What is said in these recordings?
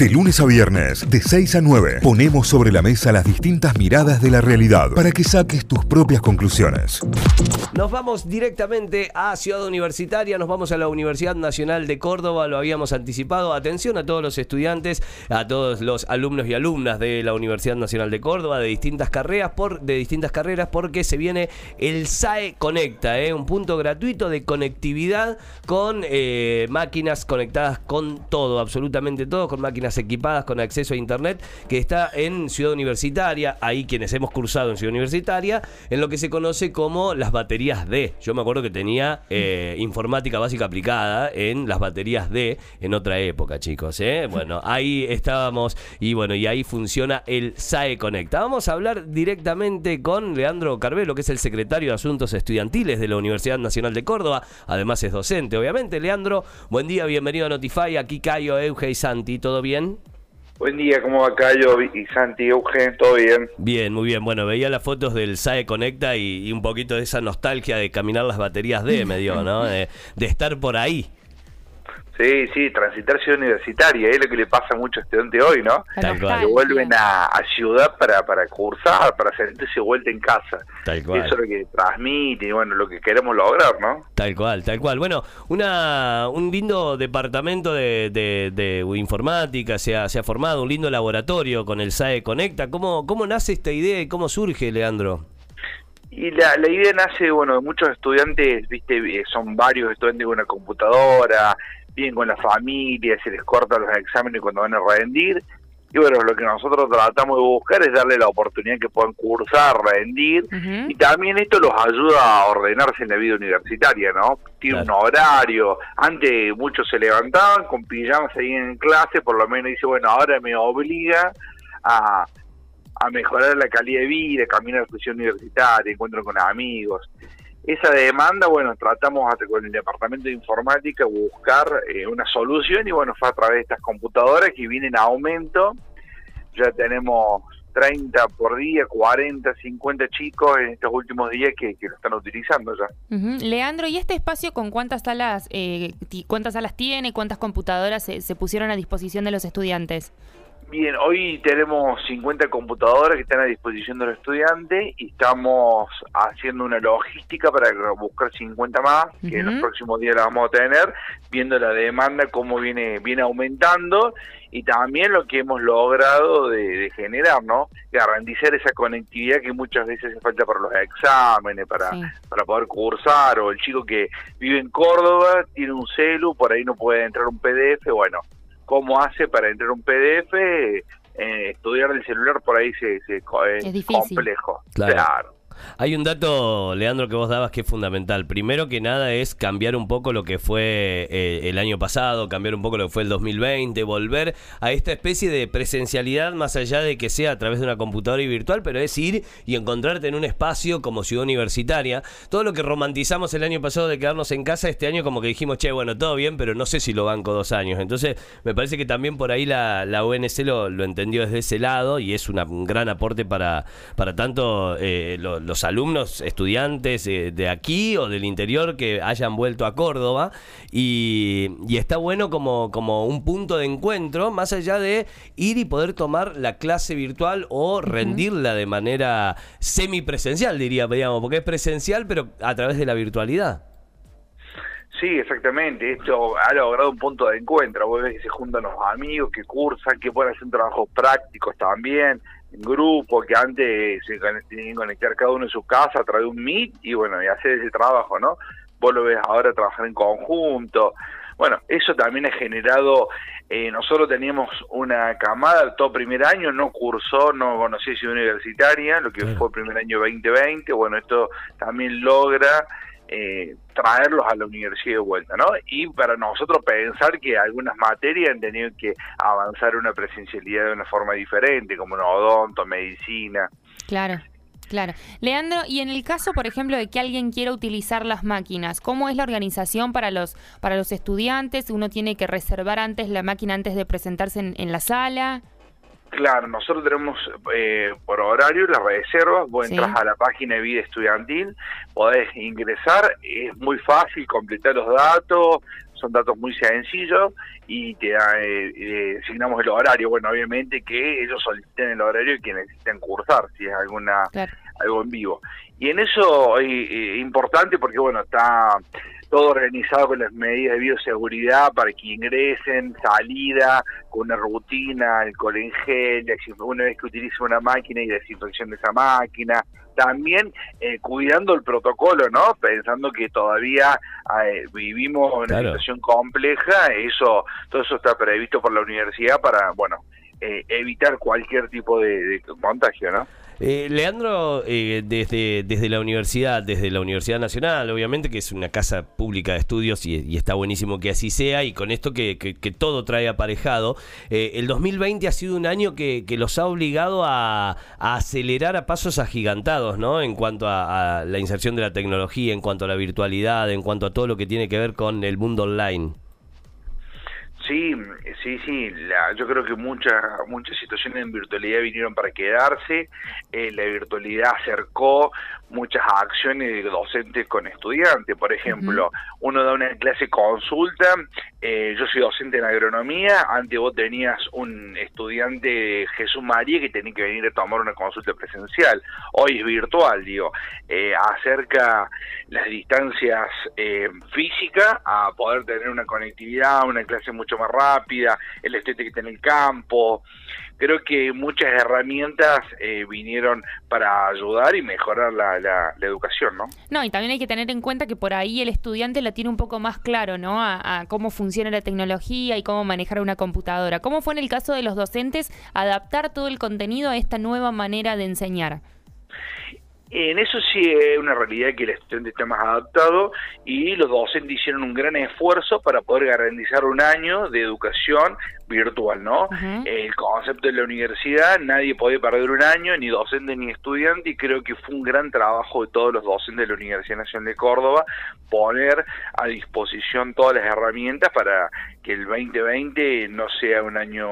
De lunes a viernes, de 6 a 9, ponemos sobre la mesa las distintas miradas de la realidad para que saques tus propias conclusiones. Nos vamos directamente a Ciudad Universitaria, nos vamos a la Universidad Nacional de Córdoba, lo habíamos anticipado. Atención a todos los estudiantes, a todos los alumnos y alumnas de la Universidad Nacional de Córdoba de distintas carreras, por, de distintas carreras porque se viene el SAE Conecta, ¿eh? un punto gratuito de conectividad con eh, máquinas conectadas con todo, absolutamente todo, con máquinas equipadas con acceso a internet, que está en Ciudad Universitaria, ahí quienes hemos cursado en Ciudad Universitaria, en lo que se conoce como las baterías D. Yo me acuerdo que tenía eh, informática básica aplicada en las baterías D en otra época, chicos. ¿eh? Bueno, ahí estábamos y bueno, y ahí funciona el SAE Conecta. Vamos a hablar directamente con Leandro Carvelo, que es el secretario de Asuntos Estudiantiles de la Universidad Nacional de Córdoba. Además es docente, obviamente. Leandro, buen día, bienvenido a Notify. Aquí Cayo, Euge y Santi, ¿todo bien? Buen día, ¿cómo va Cayo y Santi, Eugen? ¿Todo bien? Bien, muy bien. Bueno, veía las fotos del SAE Conecta y, un poquito de esa nostalgia de caminar las baterías de, me dio, ¿no? de estar por ahí. Sí, sí, transitar ciudad universitaria, es lo que le pasa a muchos estudiantes hoy, ¿no? Tal cual. Que vuelven a, ciudad para, para cursar, para sentirse vuelta en casa. Tal cual. Eso es lo que transmite y bueno, lo que queremos lograr, ¿no? Tal cual, tal cual. Bueno, una, un lindo departamento de, de, informática se ha, se ha formado, un lindo laboratorio con el SAE Conecta. ¿Cómo, ¿Cómo nace esta idea y cómo surge, Leandro? Y la, la idea nace, bueno, de muchos estudiantes, viste, eh, son varios estudiantes con una computadora, bien con la familia, se les cortan los exámenes cuando van a rendir. Y bueno, lo que nosotros tratamos de buscar es darle la oportunidad que puedan cursar, rendir, y también esto los ayuda a ordenarse en la vida universitaria, ¿no? Tiene un horario, antes muchos se levantaban con pijamas ahí en clase, por lo menos dice, bueno, ahora me obliga a, a mejorar la calidad de vida, caminar a la universitaria, encuentro con amigos esa demanda, bueno, tratamos con el departamento de informática buscar eh, una solución y bueno, fue a través de estas computadoras que vienen a aumento. Ya tenemos 30 por día, 40, 50 chicos en estos últimos días que, lo están utilizando ya. Leandro, ¿y este espacio con cuántas salas, eh, cuántas salas tiene, cuántas computadoras se pusieron a disposición de los estudiantes? Bien, hoy tenemos 50 computadoras que están a disposición de los estudiantes y estamos haciendo una logística para buscar 50 más, que en los próximos días la vamos a tener, viendo la demanda cómo viene viene aumentando y también lo que hemos logrado de, generar, ¿no? Garantizar esa conectividad que muchas veces hace falta para los exámenes, para, para poder cursar, o el chico que vive en Córdoba, tiene un celu, por ahí no puede entrar un PDF, bueno cómo hace para entrar un PDF, eh, estudiar el celular por ahí se, es, complejo. claro. Hay un dato, Leandro, que vos dabas que es fundamental. Primero que nada es cambiar un poco lo que fue eh, el año pasado, cambiar un poco lo que fue el 2020, volver a esta especie de presencialidad más allá de que sea a través de una computadora y virtual, pero es ir y encontrarte en un espacio como ciudad universitaria. Todo lo que romantizamos el año pasado de quedarnos en casa, este año como que dijimos, che, bueno, todo bien, pero no sé si lo banco dos años. Entonces, me parece que también por ahí la, la UNC lo, entendió desde ese lado y es un gran aporte para, tanto eh, los los alumnos, estudiantes de aquí o del interior que hayan vuelto a Córdoba y, está bueno como, como un punto de encuentro más allá de ir y poder tomar la clase virtual o rendirla de manera semipresencial, diría, digamos, porque es presencial pero a través de la virtualidad. Sí, exactamente. Esto ha logrado un punto de encuentro. Vos ves que se juntan los amigos, que cursan, que pueden hacer trabajos prácticos también grupo, que antes se tenían que conectar cada uno en su casa a través de un Meet y bueno, y hacer ese trabajo, ¿no? Vos lo ves ahora trabajar en conjunto. Bueno, eso también ha generado, eh, nosotros teníamos una camada, todo primer año, no cursó, no conocía ciudad universitaria, lo que fue el primer año 2020, bueno, esto también logra eh, traerlos a la universidad de vuelta, ¿no? Y para nosotros pensar que algunas materias han tenido que avanzar una presencialidad de una forma diferente, como en odonto, medicina. Claro. Claro. Leandro, y en el caso, por ejemplo, de que alguien quiera utilizar las máquinas, ¿cómo es la organización para los, para los estudiantes? ¿Uno tiene que reservar antes la máquina antes de presentarse en la sala? Claro, nosotros tenemos eh, por horario las reservas, vos entras a la página de vida estudiantil, podés ingresar, es muy fácil completar los datos, son datos muy sencillos y te eh, asignamos el horario. Bueno, obviamente que ellos soliciten el horario y que necesiten cursar, si es alguna algo en vivo. Y en eso es importante porque, bueno, está todo organizado con las medidas de bioseguridad para que ingresen, salida, con una rutina, alcohol en gel, una vez que utilicen una máquina y desinfección de esa máquina, también eh, cuidando el protocolo, ¿no? Pensando que todavía eh, vivimos una situación compleja, eso todo eso está previsto por la universidad para, bueno, eh, evitar cualquier tipo de contagio, ¿no? Eh, Leandro, eh, desde, desde la universidad, desde la Universidad Nacional, obviamente que es una casa pública de estudios y, está buenísimo que así sea, y con esto que, todo trae aparejado, eh, el 2020 ha sido un año que, los ha obligado a, acelerar a pasos agigantados, ¿no? En cuanto a, la inserción de la tecnología, en cuanto a la virtualidad, en cuanto a todo lo que tiene que ver con el mundo online. Sí, sí, sí. yo creo que muchas muchas situaciones en virtualidad vinieron para quedarse. Eh, la virtualidad acercó muchas acciones de docentes con estudiantes. Por ejemplo, uno da una clase consulta. Eh, yo soy docente en agronomía. Antes vos tenías un estudiante Jesús María que tenía que venir a tomar una consulta presencial. Hoy es virtual, digo. Eh, acerca las distancias físicas a poder tener una conectividad, una clase mucho más rápida, el estudiante que está en el campo. Creo que muchas herramientas eh, vinieron para ayudar y mejorar la, la, educación, ¿no? No, y también hay que tener en cuenta que por ahí el estudiante la tiene un poco más claro, ¿no? A, cómo funciona la tecnología y cómo manejar una computadora. ¿Cómo fue en el caso de los docentes adaptar todo el contenido a esta nueva manera de enseñar? En eso sí es una realidad que el estudiante está más adaptado y los docentes hicieron un gran esfuerzo para poder garantizar un año de educación virtual, ¿no? El concepto de la universidad, nadie puede perder un año, ni docente ni estudiante, y creo que fue un gran trabajo de todos los docentes de la Universidad Nacional de Córdoba poner a disposición todas las herramientas para que el 2020 no sea un año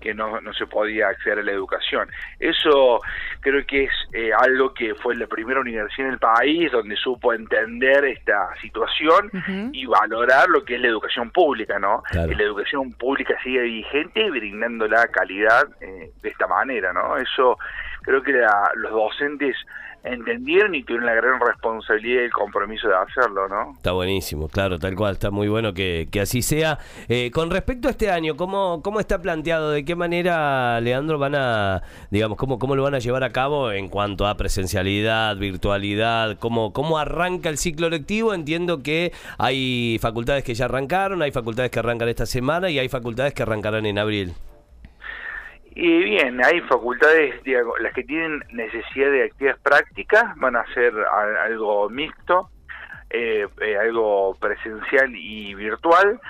que no, no se podía acceder a la educación. Eso creo que es eh, algo que fue la primera universidad en el país donde supo entender esta situación y valorar lo que es la educación pública, ¿no? la educación pública sigue vigente brindando la calidad eh, de esta manera, ¿no? Eso creo que los docentes entendieron y tuvieron la gran responsabilidad y el compromiso de hacerlo, ¿no? Está buenísimo, claro, tal cual, está muy bueno que, así sea. Eh, con respecto a este año, ¿cómo, ¿cómo está planteado? ¿De qué manera, Leandro, van a, digamos, cómo, cómo lo van a llevar a cabo en cuanto a presencialidad, virtualidad? ¿Cómo, cómo arranca el ciclo lectivo? Entiendo que hay facultades que ya arrancaron, hay facultades que arrancan esta semana y hay facultades que arrancarán en abril. Y bien, hay facultades, las que tienen necesidad de actividades prácticas van a ser algo mixto, eh, eh, algo presencial y virtual,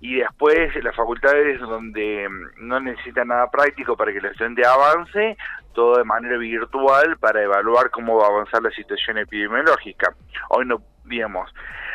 y después las facultades donde mm, no necesitan nada práctico para que el estudiante avance, todo de manera virtual para evaluar cómo va a avanzar la situación epidemiológica. Hoy no, digamos,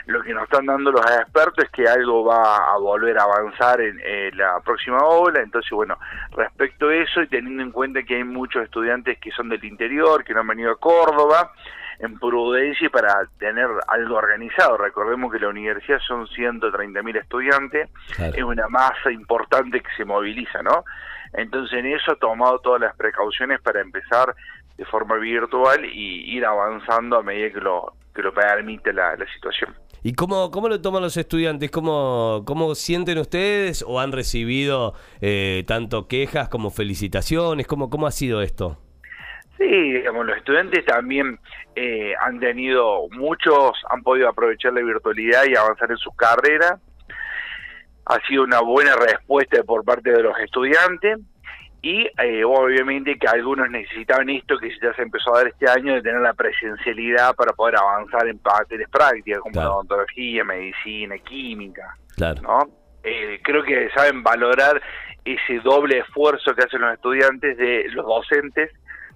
lo que nos están dando los expertos es que algo va a volver a avanzar en, la próxima ola, entonces bueno, respecto a eso y teniendo en cuenta que hay muchos estudiantes que son del interior, que no han venido a Córdoba, en prudencia para tener algo organizado. Recordemos que la universidad son 130.000 estudiantes, es una masa importante que se moviliza, ¿no? Entonces en eso ha tomado todas las precauciones para empezar de forma virtual y ir avanzando a medida que lo, que lo permite la situación. ¿Y cómo, cómo lo toman los estudiantes? ¿Cómo, cómo sienten ustedes o han recibido eh, tanto quejas como felicitaciones? ¿Cómo, ¿Cómo ha sido esto? Sí, digamos, los estudiantes también eh, han tenido, muchos han podido aprovechar la virtualidad y avanzar en su carrera. Ha sido una buena respuesta por parte de los estudiantes y eh, obviamente que algunos necesitaban esto que ya se empezó a dar este año de tener la presencialidad para poder avanzar en materias prácticas como la odontología, medicina, química. Claro. ¿no? Eh, creo que saben valorar ese doble esfuerzo que hacen los estudiantes de los docentes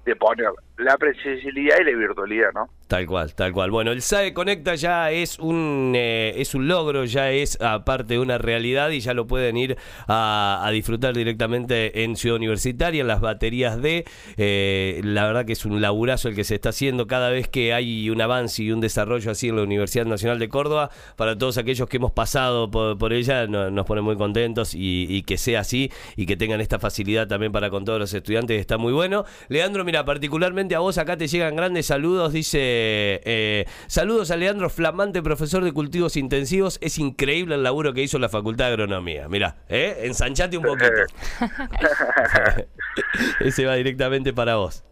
de poner la presencialidad y la virtualidad, ¿no? Tal cual, tal cual. Bueno, el SAE Conecta ya es un eh, es un logro, ya es aparte una realidad y ya lo pueden ir a, disfrutar directamente en Ciudad Universitaria, en las baterías de. Eh, la verdad que es un laburazo el que se está haciendo cada vez que hay un avance y un desarrollo así en la Universidad Nacional de Córdoba. Para todos aquellos que hemos pasado por, ella, nos pone muy contentos y, y, que sea así y que tengan esta facilidad también para con todos los estudiantes. Está muy bueno. Leandro, mira, particularmente a vos acá te llegan grandes saludos, dice. Eh, saludos a Leandro Flamante, profesor de cultivos intensivos. Es increíble el laburo que hizo la Facultad de Agronomía. Mira, ¿eh? ensanchate un poquito. Ese va directamente para vos.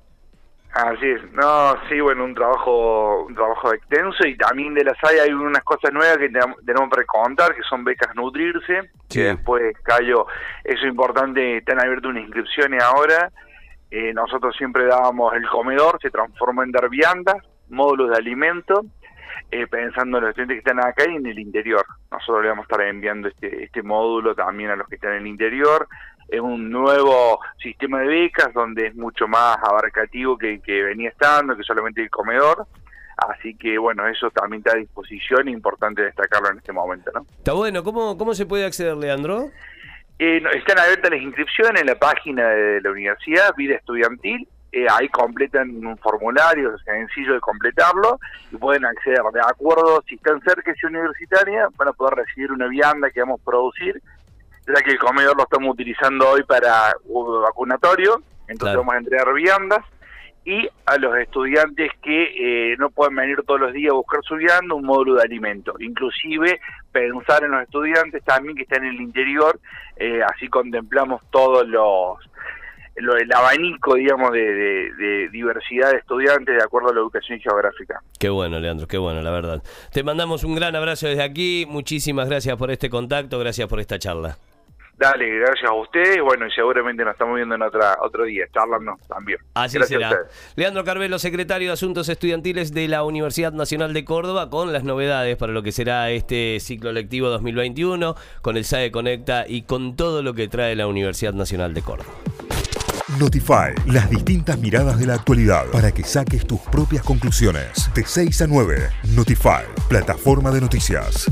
Así es, no, sí, bueno, un trabajo, un trabajo extenso y también de la SAI hay unas cosas nuevas que tenemos para contar, que son becas Nutrirse, que después, Cayo, eso es importante, están abiertas unas inscripciones ahora, eh, nosotros siempre dábamos el comedor, se transformó en dar viandas, módulos de alimento, eh, pensando en los estudiantes que están acá y en el interior. Nosotros le vamos a estar enviando este, este módulo también a los que están en el interior. Es un nuevo sistema de becas donde es mucho más abarcativo que, que venía estando, que solamente el comedor. Así que bueno, eso también está a disposición importante destacarlo en este momento. ¿no? Está bueno, ¿cómo, cómo se puede acceder, Leandro? Eh, están abiertas las inscripciones en la página de la universidad, Vida Estudiantil, eh, ahí completan un formulario sencillo de completarlo y pueden acceder de acuerdo si están cerca de esa universitaria van a poder recibir una vianda que vamos a producir ya que el comedor lo estamos utilizando hoy para vacunatorio entonces vamos a entregar viandas y a los estudiantes que eh, no pueden venir todos los días a buscar su vianda, un módulo de alimento. Inclusive pensar en los estudiantes también que están en el interior, eh, así contemplamos todos los lo, el abanico, digamos, de, diversidad de estudiantes de acuerdo a la educación geográfica. Qué bueno, Leandro, qué bueno, la verdad. Te mandamos un gran abrazo desde aquí. Muchísimas gracias por este contacto, gracias por esta charla. Dale, gracias a ustedes. Bueno, y seguramente nos estamos viendo en otra, otro día, charlando también. Así será. Leandro Carvelo, secretario de Asuntos Estudiantiles de la Universidad Nacional de Córdoba, con las novedades para lo que será este ciclo lectivo 2021, con el SAE Conecta y con todo lo que trae la Universidad Nacional de Córdoba. Notify, las distintas miradas de la actualidad para que saques tus propias conclusiones. De 6 a 9, Notify, plataforma de noticias.